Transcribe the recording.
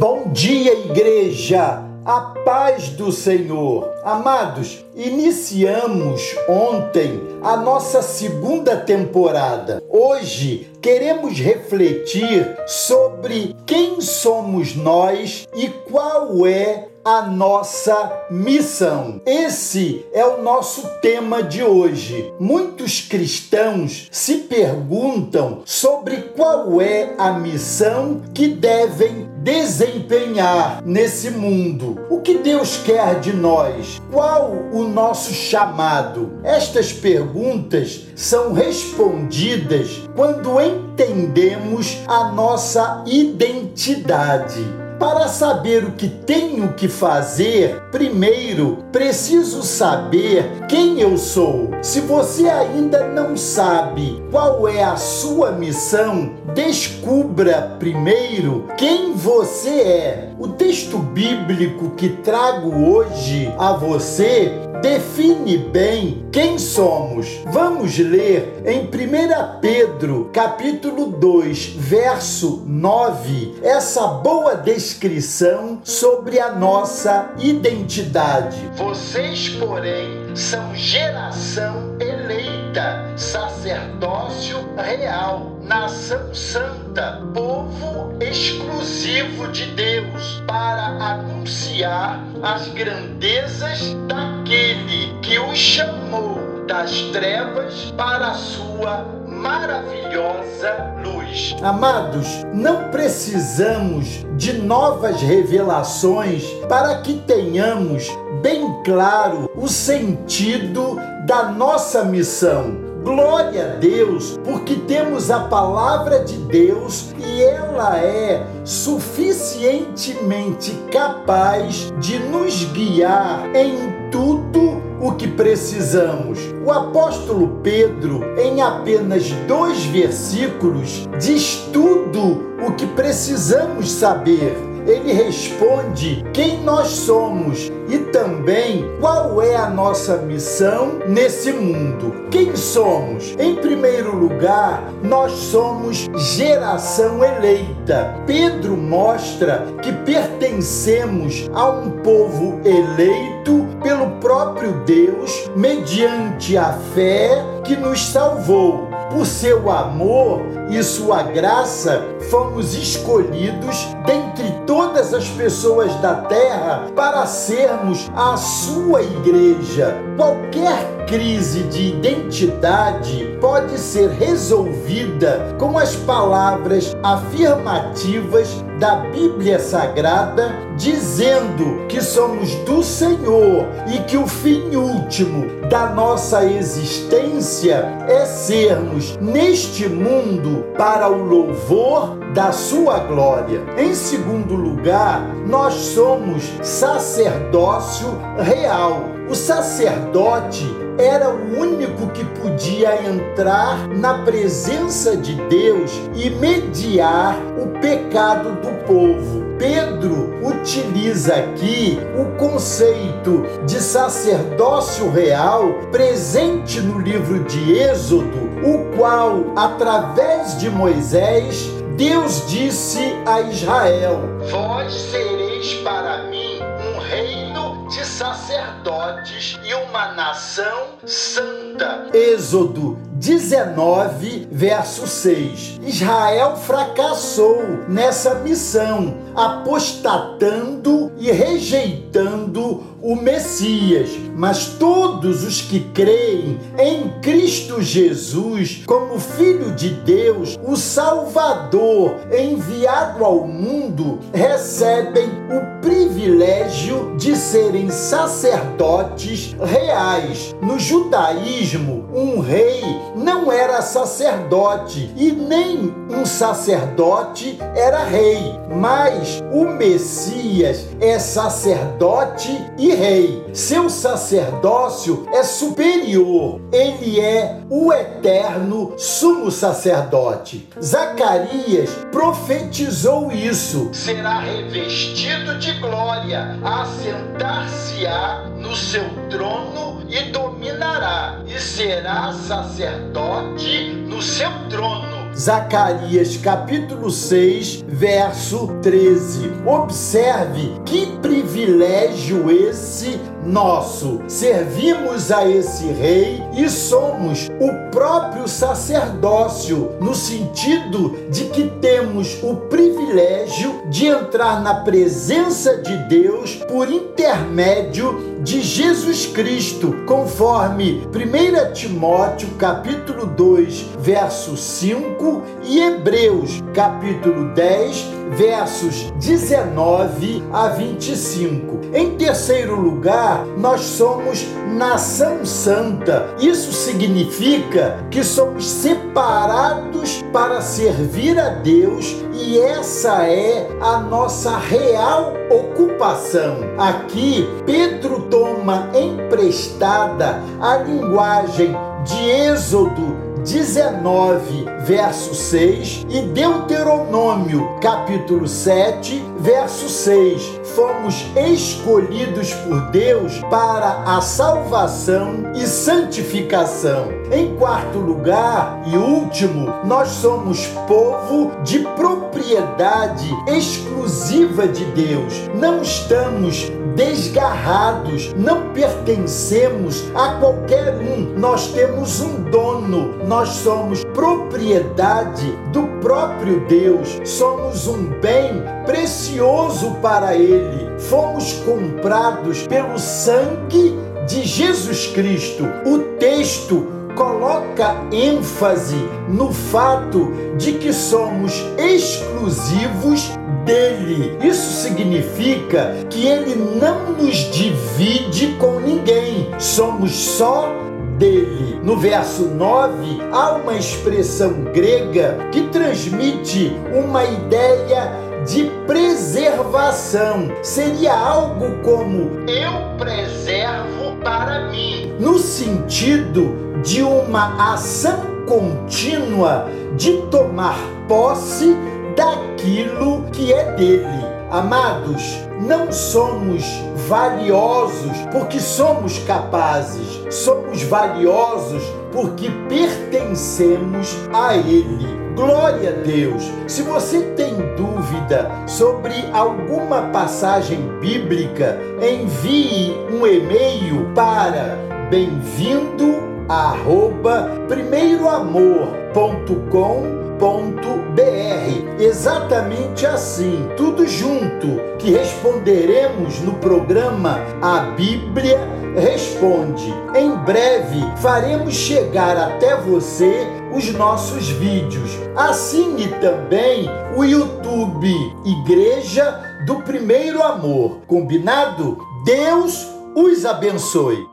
Bom dia, igreja! A paz do Senhor. Amados, iniciamos ontem a nossa segunda temporada. Hoje queremos refletir sobre quem somos nós e qual é a nossa missão. Esse é o nosso tema de hoje. Muitos cristãos se perguntam sobre qual é a missão que devem desempenhar nesse mundo. O que Deus quer de nós? Qual o nosso chamado? Estas perguntas são respondidas quando entendemos a nossa identidade. Para saber o que tenho que fazer, primeiro preciso saber quem eu sou. Se você ainda não sabe qual é a sua missão, descubra primeiro quem você é. O texto bíblico que trago hoje a você define bem quem somos. Vamos ler em 1 Pedro, capítulo 2, verso 9, essa boa descrição sobre a nossa identidade. Vocês, porém, são geração eleita, sacerdócio real, nação santa, povo exclusivo de Deus, para anunciar as grandezas daquele que os chamou das trevas para a sua maravilhosa luz. Amados, não precisamos de novas revelações para que tenhamos bem claro o sentido da nossa missão. Glória a Deus, porque temos a palavra de Deus e ela é suficientemente capaz de nos guiar em o que precisamos. O apóstolo Pedro, em apenas dois versículos, diz tudo o que precisamos saber ele responde quem nós somos e também qual é a nossa missão nesse mundo. Quem somos? Em primeiro lugar, nós somos geração eleita. Pedro mostra que pertencemos a um povo eleito pelo próprio Deus mediante a fé que nos salvou. Por seu amor e sua graça, fomos escolhidos dentre todas as pessoas da terra para sermos a sua igreja. Qualquer crise de identidade pode ser resolvida com as palavras afirmativas da Bíblia Sagrada, dizendo que somos do Senhor e que o fim último da nossa existência é sermos neste mundo para o louvor da sua glória. Em segundo lugar, nós somos sacerdócio real. O sacerdote era o único que podia entrar na presença de Deus e mediar o pecado do povo. Pedro utiliza aqui o conceito de sacerdócio real presente no livro de Êxodo, o qual, através de Moisés, Deus disse a Israel: Vós sereis para mim sacerdotes e uma nação santa. Êxodo 19, verso 6. Israel fracassou nessa missão, apostatando e rejeitando o Messias, mas todos os que creem em Cristo Jesus como Filho de Deus, o Salvador enviado ao mundo, recebem o privilégio de serem sacerdotes reais. No judaísmo, um rei não era sacerdote e nem um sacerdote era rei, mas o Messias é sacerdote e rei. Seu sacerdócio é superior. Ele é o eterno sumo sacerdote. Zacarias profetizou isso. Será revestido de glória, assentar-se-á no seu trono e dominará, e será sacerdote no seu trono Zacarias capítulo 6, verso 13. Observe que privilégio esse nosso. Servimos a esse rei e somos o próprio sacerdócio, no sentido de que temos o privilégio de entrar na presença de Deus por intermédio de Jesus Cristo, conforme 1 Timóteo capítulo 2, verso 5 e Hebreus capítulo 10, versos 19 a 25. Em terceiro lugar, nós somos nação santa. Isso significa que somos separados para servir a Deus e essa é a nossa real ocupação. Aqui, Pedro toma emprestada a linguagem de Êxodo 19, verso 6 e Deuteronômio, capítulo 7, verso 6. Fomos escolhidos por Deus para a salvação e santificação. Em quarto lugar e último, nós somos povo de propriedade exclusiva de Deus. Não estamos desgarrados, não pertencemos a qualquer um. Nós temos um dono, nós somos propriedade do próprio Deus, somos um bem precioso para Ele. Fomos comprados pelo sangue de Jesus Cristo. O texto coloca ênfase no fato de que somos exclusivos dele. Isso significa que ele não nos divide com ninguém. Somos só dele. No verso 9, há uma expressão grega que transmite uma ideia de preservação. Seria algo como eu preservo para mim, no sentido de uma ação contínua de tomar posse daquilo que é dele. Amados, não somos valiosos porque somos capazes, somos valiosos porque pertencemos a Ele. Glória a Deus! Se você tem dúvida sobre alguma passagem bíblica, envie um e-mail para bem-vindo br Exatamente assim, tudo junto, que responderemos no programa A Bíblia Responde. Em breve faremos chegar até você os nossos vídeos. Assine também o YouTube Igreja do Primeiro Amor. Combinado? Deus os abençoe.